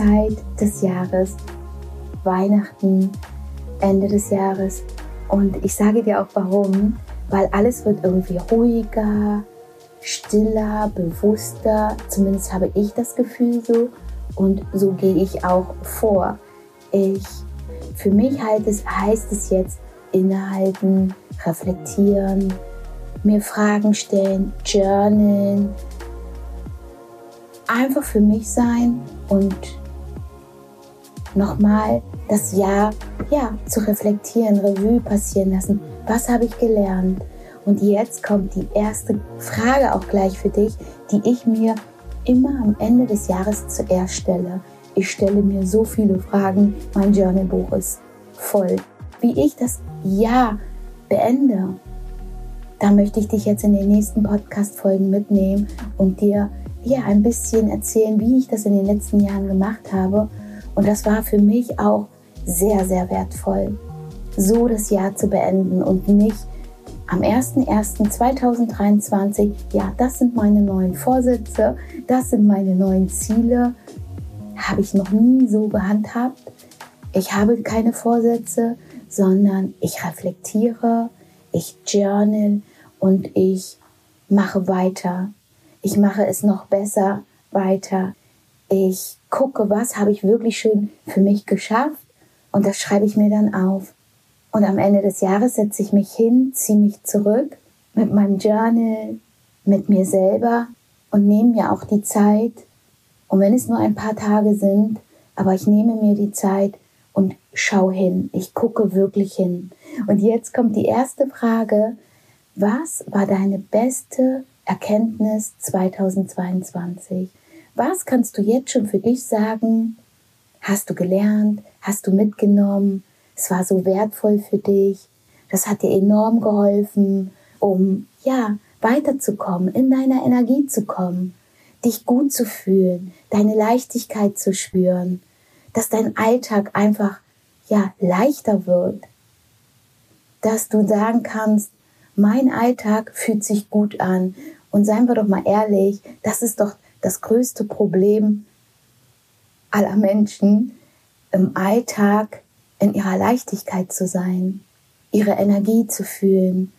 Zeit des Jahres, Weihnachten, Ende des Jahres. Und ich sage dir auch warum, weil alles wird irgendwie ruhiger, stiller, bewusster. Zumindest habe ich das Gefühl so. Und so gehe ich auch vor. Ich, für mich halt es, heißt es jetzt innehalten, reflektieren, mir Fragen stellen, journalen, einfach für mich sein und nochmal das Jahr ja, zu reflektieren, Revue passieren lassen. Was habe ich gelernt? Und jetzt kommt die erste Frage auch gleich für dich, die ich mir immer am Ende des Jahres zuerst stelle. Ich stelle mir so viele Fragen, mein Journalbuch ist voll. Wie ich das Jahr beende, da möchte ich dich jetzt in den nächsten Podcast-Folgen mitnehmen und dir ja ein bisschen erzählen, wie ich das in den letzten Jahren gemacht habe. Und das war für mich auch sehr, sehr wertvoll, so das Jahr zu beenden und nicht am 01.01.2023, ja, das sind meine neuen Vorsätze, das sind meine neuen Ziele, habe ich noch nie so gehandhabt. Ich habe keine Vorsätze, sondern ich reflektiere, ich journal und ich mache weiter. Ich mache es noch besser weiter. Ich gucke, was habe ich wirklich schon für mich geschafft und das schreibe ich mir dann auf. Und am Ende des Jahres setze ich mich hin, ziehe mich zurück mit meinem Journal, mit mir selber und nehme mir auch die Zeit. Und wenn es nur ein paar Tage sind, aber ich nehme mir die Zeit und schau hin. Ich gucke wirklich hin. Und jetzt kommt die erste Frage. Was war deine beste Erkenntnis 2022? Was kannst du jetzt schon für dich sagen? Hast du gelernt? Hast du mitgenommen? Es war so wertvoll für dich. Das hat dir enorm geholfen, um ja weiterzukommen, in deiner Energie zu kommen, dich gut zu fühlen, deine Leichtigkeit zu spüren, dass dein Alltag einfach ja leichter wird, dass du sagen kannst, mein Alltag fühlt sich gut an. Und seien wir doch mal ehrlich, das ist doch das größte Problem aller Menschen, im Alltag in ihrer Leichtigkeit zu sein, ihre Energie zu fühlen.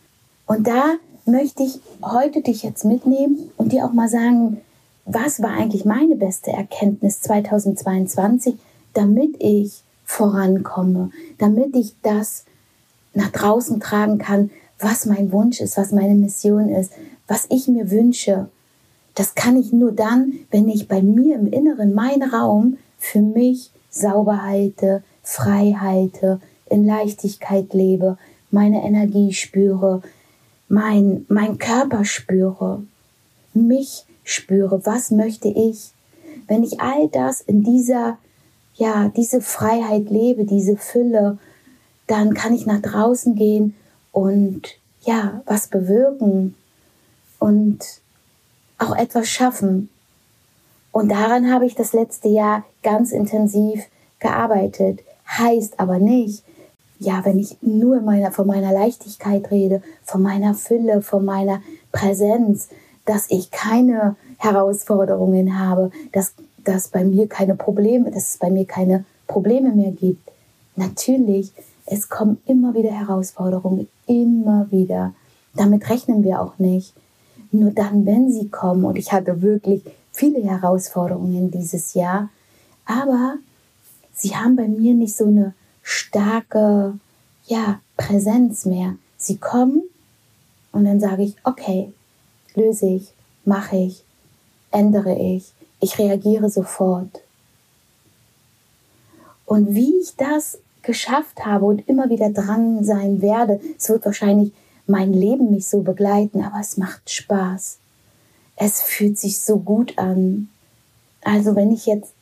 Und da möchte ich heute dich jetzt mitnehmen und dir auch mal sagen, was war eigentlich meine beste Erkenntnis 2022, damit ich vorankomme, damit ich das nach draußen tragen kann, was mein Wunsch ist, was meine Mission ist, was ich mir wünsche. Das kann ich nur dann, wenn ich bei mir im Inneren meinen Raum für mich sauber halte, frei halte, in Leichtigkeit lebe, meine Energie spüre, mein, mein Körper spüre, mich spüre, was möchte ich. Wenn ich all das in dieser, ja, diese Freiheit lebe, diese Fülle, dann kann ich nach draußen gehen und ja, was bewirken und auch etwas schaffen. Und daran habe ich das letzte Jahr ganz intensiv gearbeitet. Heißt aber nicht, ja, wenn ich nur meiner, von meiner Leichtigkeit rede, von meiner Fülle, von meiner Präsenz, dass ich keine Herausforderungen habe, dass, dass bei mir keine Probleme, dass es bei mir keine Probleme mehr gibt. Natürlich, es kommen immer wieder Herausforderungen, immer wieder. Damit rechnen wir auch nicht. Nur dann, wenn sie kommen, und ich hatte wirklich viele Herausforderungen dieses Jahr, aber sie haben bei mir nicht so eine starke ja, Präsenz mehr. Sie kommen und dann sage ich, okay, löse ich, mache ich, ändere ich, ich reagiere sofort. Und wie ich das geschafft habe und immer wieder dran sein werde, es wird wahrscheinlich mein Leben mich so begleiten, aber es macht Spaß. Es fühlt sich so gut an. Also wenn ich jetzt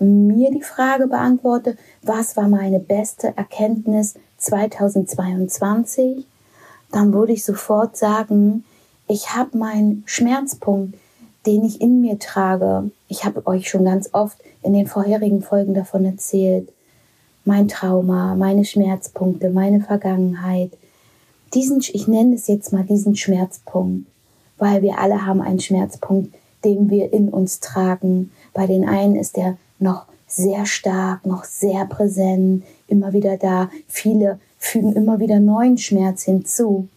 mir die Frage beantworte, was war meine beste Erkenntnis 2022, dann würde ich sofort sagen, ich habe meinen Schmerzpunkt, den ich in mir trage. Ich habe euch schon ganz oft in den vorherigen Folgen davon erzählt. Mein Trauma, meine Schmerzpunkte, meine Vergangenheit. Diesen, ich nenne es jetzt mal diesen Schmerzpunkt, weil wir alle haben einen Schmerzpunkt, den wir in uns tragen. Bei den einen ist der noch sehr stark, noch sehr präsent, immer wieder da. Viele fügen immer wieder neuen Schmerz hinzu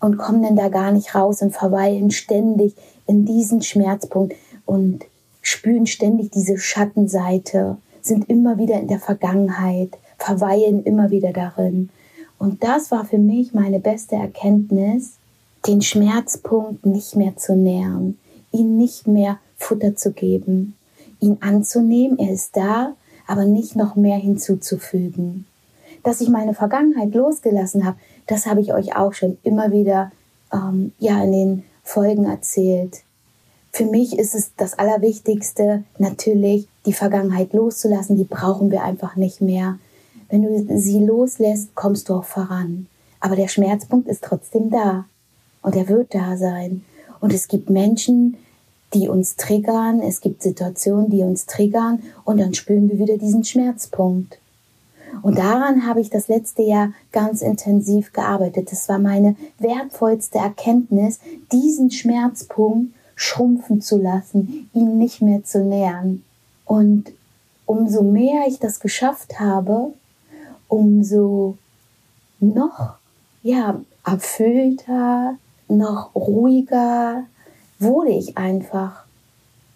und kommen dann da gar nicht raus und verweilen ständig in diesen Schmerzpunkt und spüren ständig diese Schattenseite, sind immer wieder in der Vergangenheit, verweilen immer wieder darin. Und das war für mich meine beste Erkenntnis, den Schmerzpunkt nicht mehr zu nähern, ihn nicht mehr Futter zu geben, ihn anzunehmen, er ist da, aber nicht noch mehr hinzuzufügen. Dass ich meine Vergangenheit losgelassen habe, das habe ich euch auch schon immer wieder ähm, ja in den Folgen erzählt. Für mich ist es das Allerwichtigste, natürlich die Vergangenheit loszulassen. Die brauchen wir einfach nicht mehr. Wenn du sie loslässt, kommst du auch voran. Aber der Schmerzpunkt ist trotzdem da. Und er wird da sein. Und es gibt Menschen, die uns triggern. Es gibt Situationen, die uns triggern. Und dann spüren wir wieder diesen Schmerzpunkt. Und daran habe ich das letzte Jahr ganz intensiv gearbeitet. Das war meine wertvollste Erkenntnis, diesen Schmerzpunkt schrumpfen zu lassen, ihn nicht mehr zu nähern. Und umso mehr ich das geschafft habe, umso noch, ja, erfüllter, noch ruhiger wurde ich einfach.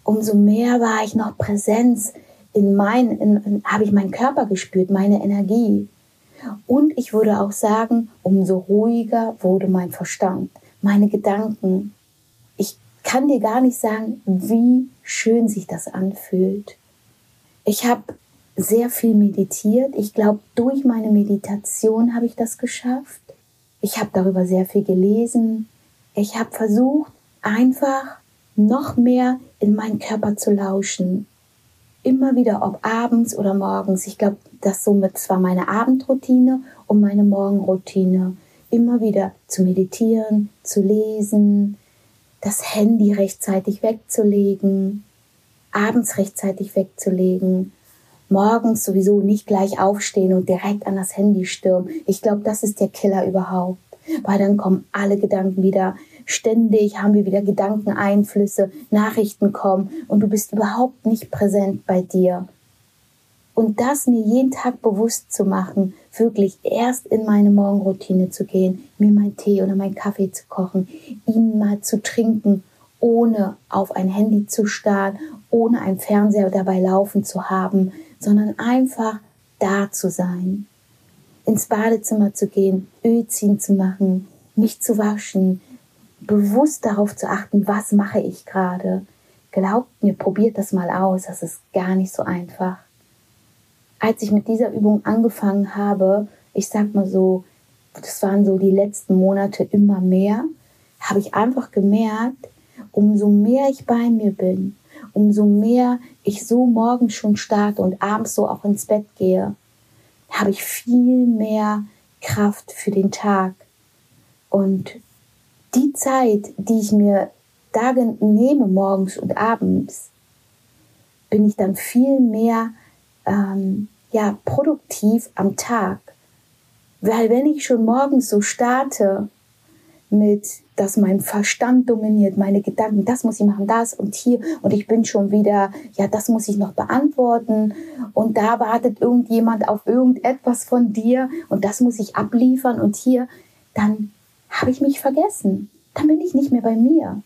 Umso mehr war ich noch Präsenz in mein, in, in, habe ich meinen Körper gespürt, meine Energie. Und ich würde auch sagen, umso ruhiger wurde mein Verstand, meine Gedanken. Ich kann dir gar nicht sagen, wie schön sich das anfühlt. Ich habe sehr viel meditiert. Ich glaube, durch meine Meditation habe ich das geschafft. Ich habe darüber sehr viel gelesen. Ich habe versucht, einfach noch mehr in meinen Körper zu lauschen. Immer wieder, ob abends oder morgens. Ich glaube, das somit zwar meine Abendroutine und meine Morgenroutine. Immer wieder zu meditieren, zu lesen, das Handy rechtzeitig wegzulegen, abends rechtzeitig wegzulegen, morgens sowieso nicht gleich aufstehen und direkt an das Handy stürmen. Ich glaube, das ist der Killer überhaupt, weil dann kommen alle Gedanken wieder. Ständig haben wir wieder Gedankeneinflüsse, Nachrichten kommen und du bist überhaupt nicht präsent bei dir. Und das mir jeden Tag bewusst zu machen, wirklich erst in meine Morgenroutine zu gehen, mir meinen Tee oder meinen Kaffee zu kochen, ihn mal zu trinken, ohne auf ein Handy zu starren, ohne einen Fernseher dabei laufen zu haben, sondern einfach da zu sein. Ins Badezimmer zu gehen, Öl ziehen zu machen, mich zu waschen, bewusst darauf zu achten, was mache ich gerade. Glaubt mir, probiert das mal aus, das ist gar nicht so einfach. Als ich mit dieser Übung angefangen habe, ich sag mal so, das waren so die letzten Monate immer mehr, habe ich einfach gemerkt, umso mehr ich bei mir bin, umso mehr ich so morgens schon starte und abends so auch ins Bett gehe, habe ich viel mehr Kraft für den Tag. Und die Zeit, die ich mir da nehme, morgens und abends, bin ich dann viel mehr ähm, ja, produktiv am Tag. Weil wenn ich schon morgens so starte mit dass mein Verstand dominiert, meine Gedanken, das muss ich machen, das und hier und ich bin schon wieder, ja, das muss ich noch beantworten und da wartet irgendjemand auf irgendetwas von dir und das muss ich abliefern und hier, dann habe ich mich vergessen. Dann bin ich nicht mehr bei mir.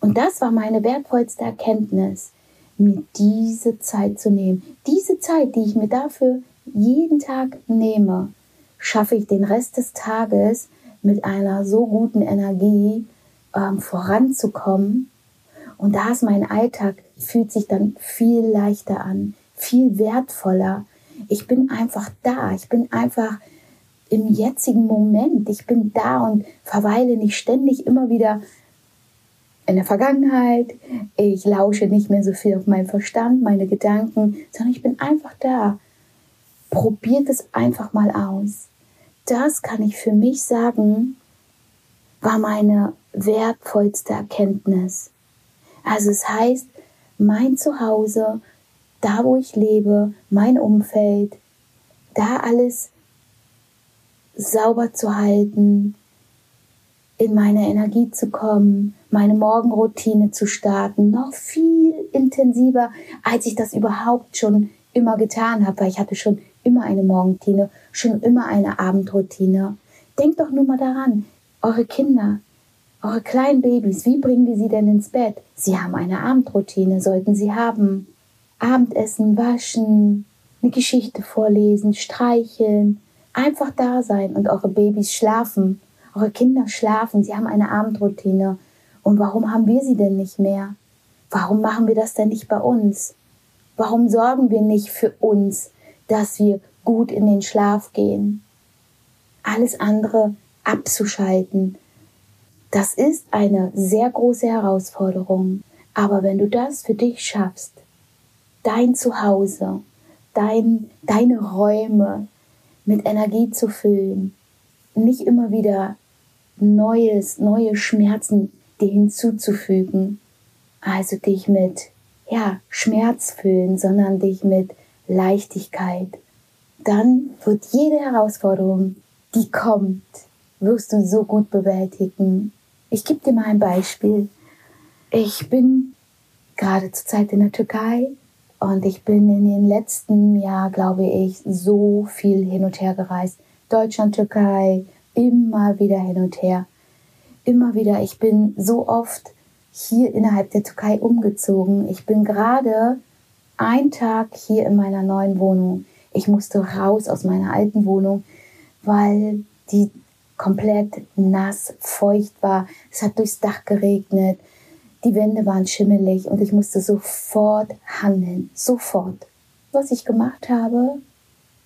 Und das war meine wertvollste Erkenntnis, mir diese Zeit zu nehmen. Diese Zeit, die ich mir dafür jeden Tag nehme, schaffe ich den Rest des Tages mit einer so guten Energie ähm, voranzukommen. Und da ist mein Alltag, fühlt sich dann viel leichter an, viel wertvoller. Ich bin einfach da, ich bin einfach im jetzigen Moment, ich bin da und verweile nicht ständig immer wieder in der Vergangenheit. Ich lausche nicht mehr so viel auf meinen Verstand, meine Gedanken, sondern ich bin einfach da. Probiert es einfach mal aus das kann ich für mich sagen, war meine wertvollste Erkenntnis. Also es heißt, mein Zuhause, da wo ich lebe, mein Umfeld, da alles sauber zu halten, in meine Energie zu kommen, meine Morgenroutine zu starten, noch viel intensiver, als ich das überhaupt schon immer getan habe, weil ich hatte schon immer eine Morgenroutine, schon immer eine Abendroutine. Denkt doch nur mal daran, eure Kinder, eure kleinen Babys, wie bringen wir sie denn ins Bett? Sie haben eine Abendroutine, sollten sie haben. Abendessen, waschen, eine Geschichte vorlesen, streicheln, einfach da sein und eure Babys schlafen, eure Kinder schlafen, sie haben eine Abendroutine. Und warum haben wir sie denn nicht mehr? Warum machen wir das denn nicht bei uns? Warum sorgen wir nicht für uns, dass wir gut in den Schlaf gehen? Alles andere abzuschalten, das ist eine sehr große Herausforderung. Aber wenn du das für dich schaffst, dein Zuhause, dein, deine Räume mit Energie zu füllen, nicht immer wieder Neues, neue Schmerzen dir hinzuzufügen, also dich mit ja, Schmerz füllen, sondern dich mit Leichtigkeit, dann wird jede Herausforderung, die kommt, wirst du so gut bewältigen. Ich gebe dir mal ein Beispiel. Ich bin gerade zur Zeit in der Türkei und ich bin in den letzten Jahr, glaube ich, so viel hin und her gereist. Deutschland, Türkei, immer wieder hin und her. Immer wieder. Ich bin so oft hier innerhalb der Türkei umgezogen. Ich bin gerade einen Tag hier in meiner neuen Wohnung. Ich musste raus aus meiner alten Wohnung, weil die komplett nass, feucht war. Es hat durchs Dach geregnet. Die Wände waren schimmelig und ich musste sofort handeln. Sofort. Was ich gemacht habe,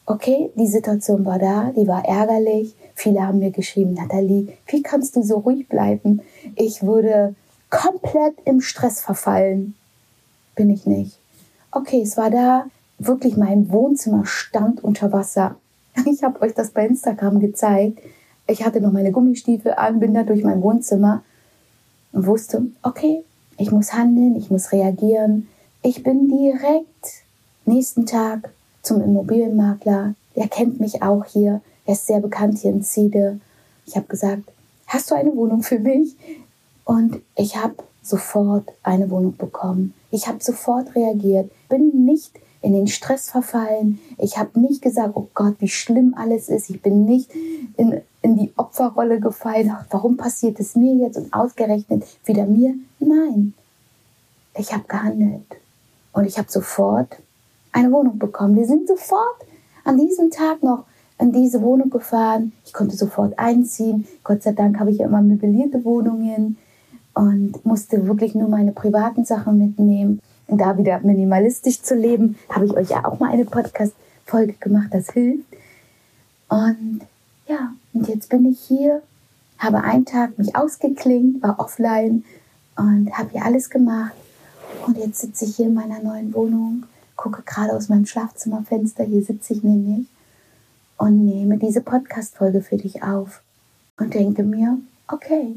okay, die Situation war da, die war ärgerlich. Viele haben mir geschrieben, Nathalie, wie kannst du so ruhig bleiben? Ich würde komplett im Stress verfallen. Bin ich nicht. Okay, es war da. Wirklich, mein Wohnzimmer stand unter Wasser. Ich habe euch das bei Instagram gezeigt. Ich hatte noch meine Gummistiefel an, bin da durch mein Wohnzimmer und wusste, okay, ich muss handeln, ich muss reagieren. Ich bin direkt nächsten Tag zum Immobilienmakler. Der kennt mich auch hier. Er ist sehr bekannt hier in Ziede. Ich habe gesagt, hast du eine Wohnung für mich? Und ich habe sofort eine Wohnung bekommen. Ich habe sofort reagiert, bin nicht in den Stress verfallen. Ich habe nicht gesagt, oh Gott, wie schlimm alles ist. Ich bin nicht in, in die Opferrolle gefallen. Warum passiert es mir jetzt und ausgerechnet wieder mir? Nein, ich habe gehandelt. Und ich habe sofort eine Wohnung bekommen. Wir sind sofort an diesem Tag noch in diese Wohnung gefahren. Ich konnte sofort einziehen. Gott sei Dank habe ich ja immer möblierte Wohnungen und musste wirklich nur meine privaten Sachen mitnehmen da wieder minimalistisch zu leben, habe ich euch ja auch mal eine Podcast-Folge gemacht, das hilft. Und ja, und jetzt bin ich hier, habe einen Tag mich ausgeklingt, war offline und habe hier alles gemacht. Und jetzt sitze ich hier in meiner neuen Wohnung, gucke gerade aus meinem Schlafzimmerfenster, hier sitze ich nämlich und nehme diese Podcast-Folge für dich auf und denke mir, okay.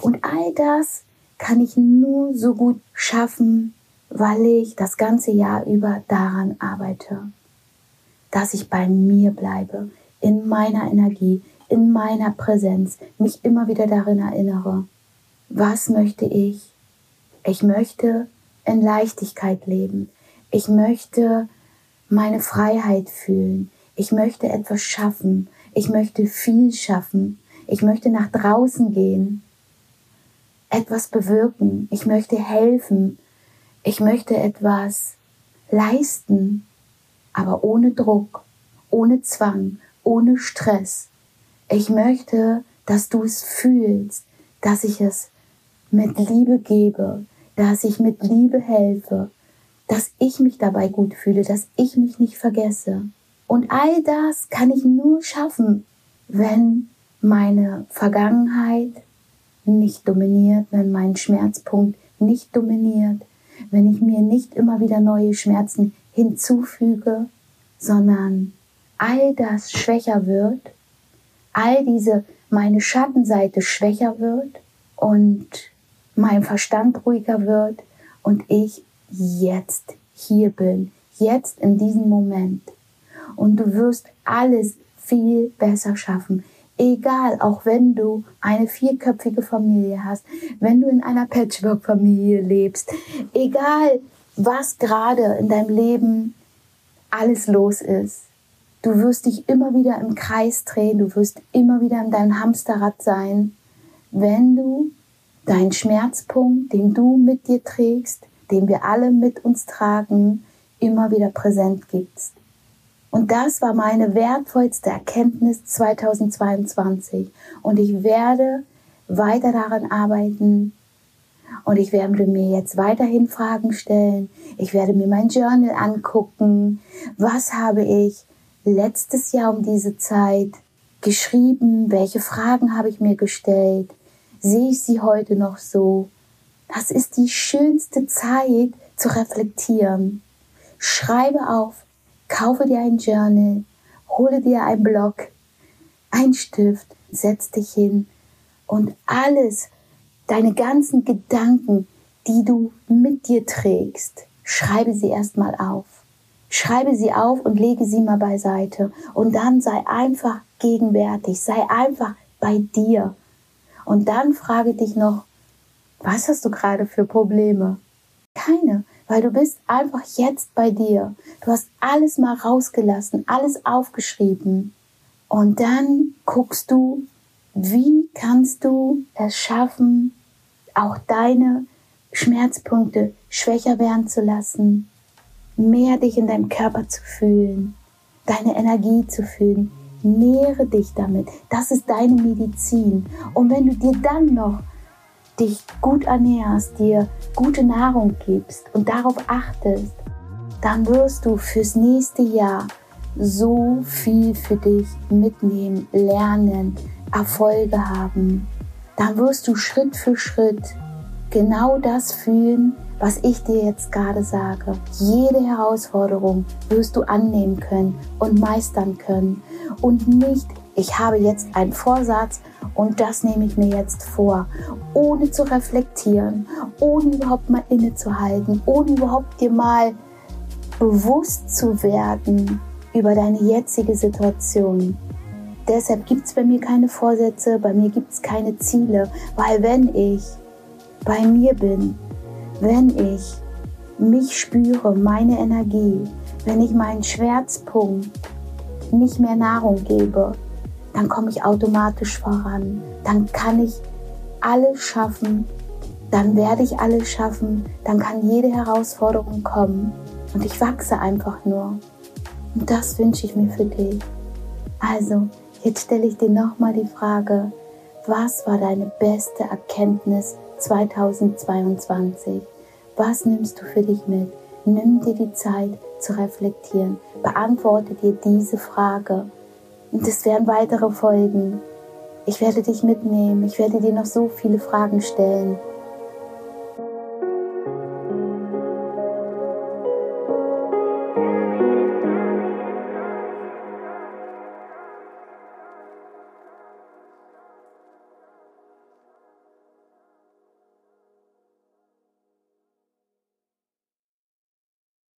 Und all das kann ich nur so gut schaffen, weil ich das ganze Jahr über daran arbeite, dass ich bei mir bleibe, in meiner Energie, in meiner Präsenz, mich immer wieder darin erinnere, was möchte ich? Ich möchte in Leichtigkeit leben. Ich möchte meine Freiheit fühlen. Ich möchte etwas schaffen. Ich möchte viel schaffen. Ich möchte nach draußen gehen etwas bewirken, ich möchte helfen, ich möchte etwas leisten, aber ohne Druck, ohne Zwang, ohne Stress. Ich möchte, dass du es fühlst, dass ich es mit Liebe gebe, dass ich mit Liebe helfe, dass ich mich dabei gut fühle, dass ich mich nicht vergesse. Und all das kann ich nur schaffen, wenn meine Vergangenheit nicht dominiert, wenn mein Schmerzpunkt nicht dominiert, wenn ich mir nicht immer wieder neue Schmerzen hinzufüge, sondern all das schwächer wird, all diese meine Schattenseite schwächer wird und mein Verstand ruhiger wird und ich jetzt hier bin, jetzt in diesem Moment. Und du wirst alles viel besser schaffen. Egal, auch wenn du eine vierköpfige Familie hast, wenn du in einer Patchwork-Familie lebst, egal was gerade in deinem Leben alles los ist. Du wirst dich immer wieder im Kreis drehen, du wirst immer wieder in deinem Hamsterrad sein, wenn du deinen Schmerzpunkt, den du mit dir trägst, den wir alle mit uns tragen, immer wieder präsent gibst. Und das war meine wertvollste Erkenntnis 2022. Und ich werde weiter daran arbeiten. Und ich werde mir jetzt weiterhin Fragen stellen. Ich werde mir mein Journal angucken. Was habe ich letztes Jahr um diese Zeit geschrieben? Welche Fragen habe ich mir gestellt? Sehe ich sie heute noch so? Das ist die schönste Zeit zu reflektieren. Schreibe auf, kaufe dir ein Journal, hole dir ein Block, ein Stift, setz dich hin und alles, deine ganzen Gedanken, die du mit dir trägst, schreibe sie erstmal auf. Schreibe sie auf und lege sie mal beiseite. Und dann sei einfach gegenwärtig, sei einfach bei dir. Und dann frage dich noch, was hast du gerade für Probleme? Keine weil du bist einfach jetzt bei dir. Du hast alles mal rausgelassen, alles aufgeschrieben. Und dann guckst du, wie kannst du es schaffen, auch deine Schmerzpunkte schwächer werden zu lassen, mehr dich in deinem Körper zu fühlen, deine Energie zu fühlen. Nähre dich damit. Das ist deine Medizin. Und wenn du dir dann noch dich gut ernährst, dir gute Nahrung gibst und darauf achtest, dann wirst du fürs nächste Jahr so viel für dich mitnehmen, lernen, Erfolge haben. Dann wirst du Schritt für Schritt genau das fühlen, was ich dir jetzt gerade sage. Jede Herausforderung wirst du annehmen können und meistern können und nicht, ich habe jetzt einen Vorsatz und das nehme ich mir jetzt vor, ohne zu reflektieren, ohne überhaupt mal innezuhalten, ohne überhaupt dir mal bewusst zu werden über deine jetzige Situation. Deshalb gibt es bei mir keine Vorsätze, bei mir gibt es keine Ziele, weil wenn ich bei mir bin, wenn ich mich spüre, meine Energie, wenn ich meinen Schmerzpunkt nicht mehr Nahrung gebe, dann komme ich automatisch voran. Dann kann ich alles schaffen. Dann werde ich alles schaffen. Dann kann jede Herausforderung kommen. Und ich wachse einfach nur. Und das wünsche ich mir für dich. Also, jetzt stelle ich dir nochmal die Frage, was war deine beste Erkenntnis 2022? Was nimmst du für dich mit? Nimm dir die Zeit zu reflektieren. Beantworte dir diese Frage und es werden weitere Folgen. Ich werde dich mitnehmen. Ich werde dir noch so viele Fragen stellen.